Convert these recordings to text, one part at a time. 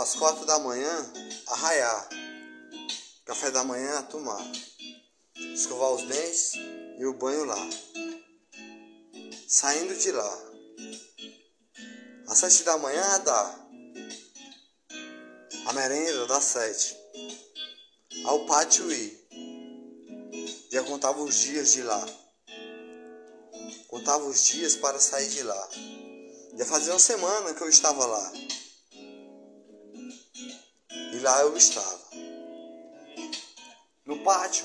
às quatro da manhã, arraiar. Café da manhã tomar. Escovar os dentes e o banho lá. Saindo de lá. Às sete da manhã dá. A merenda das sete. Ao pátio ir. Já contava os dias de lá. Contava os dias para sair de lá. Já fazia uma semana que eu estava lá. Lá eu estava. No pátio,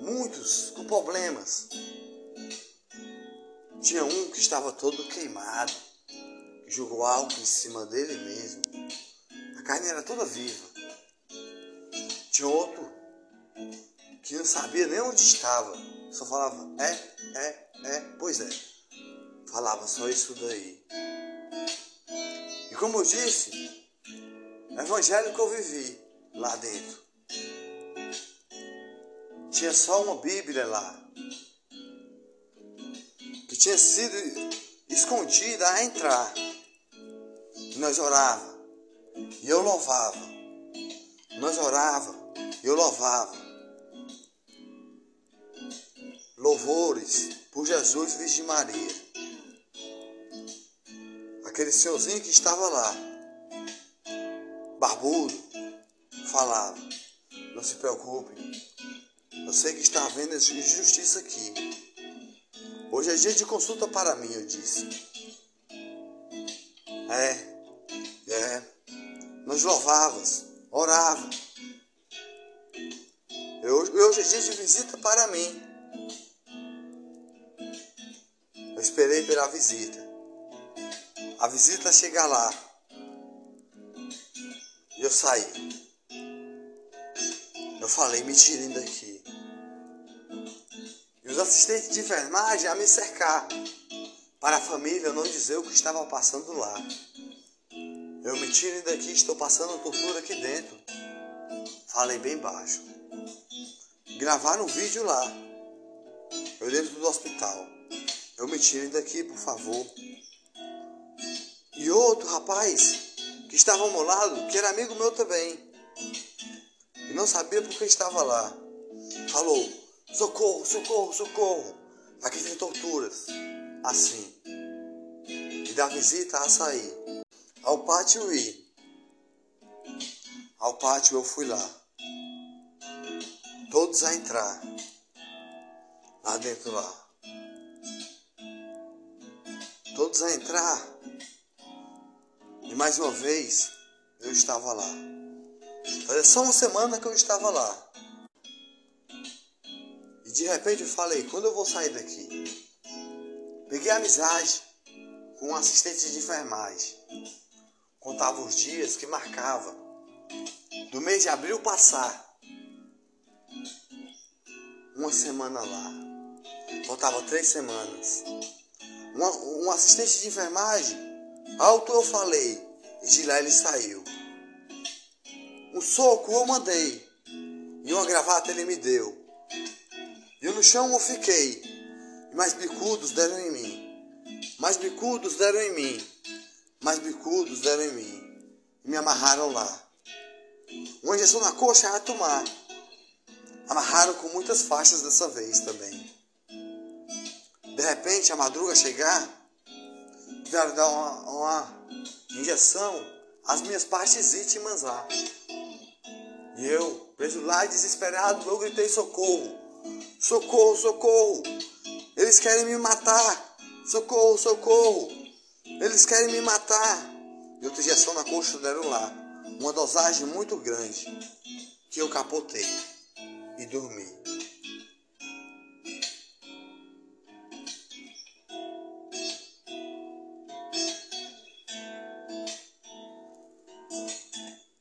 muitos com problemas. Tinha um que estava todo queimado, que jogou álcool em cima dele mesmo. A carne era toda viva. Tinha outro que não sabia nem onde estava, só falava é, é, é, pois é. Falava só isso daí. E como eu disse, evangelho que eu vivi lá dentro. Tinha só uma Bíblia lá. Que tinha sido escondida a entrar. E nós orava. E eu louvava. Nós orava. E eu louvava. Louvores por Jesus Virgem Maria. Aquele senhorzinho que estava lá, barbudo, falava: Não se preocupe, eu sei que está havendo injustiça aqui. Hoje é dia de consulta para mim, eu disse. É, é. Nós louvávamos, orávamos. Hoje é dia de visita para mim. Eu esperei pela visita. A visita chega lá. E eu saí. Eu falei, me tirem daqui. E os assistentes de enfermagem a me cercar. Para a família não dizer o que estava passando lá. Eu me tirem daqui, estou passando tortura aqui dentro. Falei bem baixo. Gravaram um vídeo lá. Eu dentro do hospital. Eu me tirem daqui, por favor. E outro rapaz que estava ao meu lado, que era amigo meu também, e não sabia por que estava lá, falou: socorro, socorro, socorro. Aqui tem torturas. Assim. E da visita a sair. Ao pátio ir. Ao pátio eu fui lá. Todos a entrar. Lá dentro lá todos a entrar. E mais uma vez eu estava lá. Fazia só uma semana que eu estava lá. E de repente eu falei, quando eu vou sair daqui? Peguei amizade com um assistente de enfermagem. Contava os dias que marcava. Do mês de abril passar. Uma semana lá. Faltava três semanas um, um assistente de enfermagem. Alto eu falei, e de lá ele saiu. Um soco eu mandei, e uma gravata ele me deu. E no chão eu fiquei, e mais bicudos deram em mim. Mais bicudos deram em mim. Mais bicudos deram em mim. E me amarraram lá. Uma injeção na coxa a tomar. Amarraram com muitas faixas dessa vez também de repente a madruga chegar, quiseram dar uma, uma injeção às minhas partes íntimas lá. E eu, preso lá desesperado, eu gritei socorro. Socorro, socorro. Eles querem me matar. Socorro, socorro. Eles querem me matar. E outra injeção na coxa deram lá. Uma dosagem muito grande. Que eu capotei e dormi.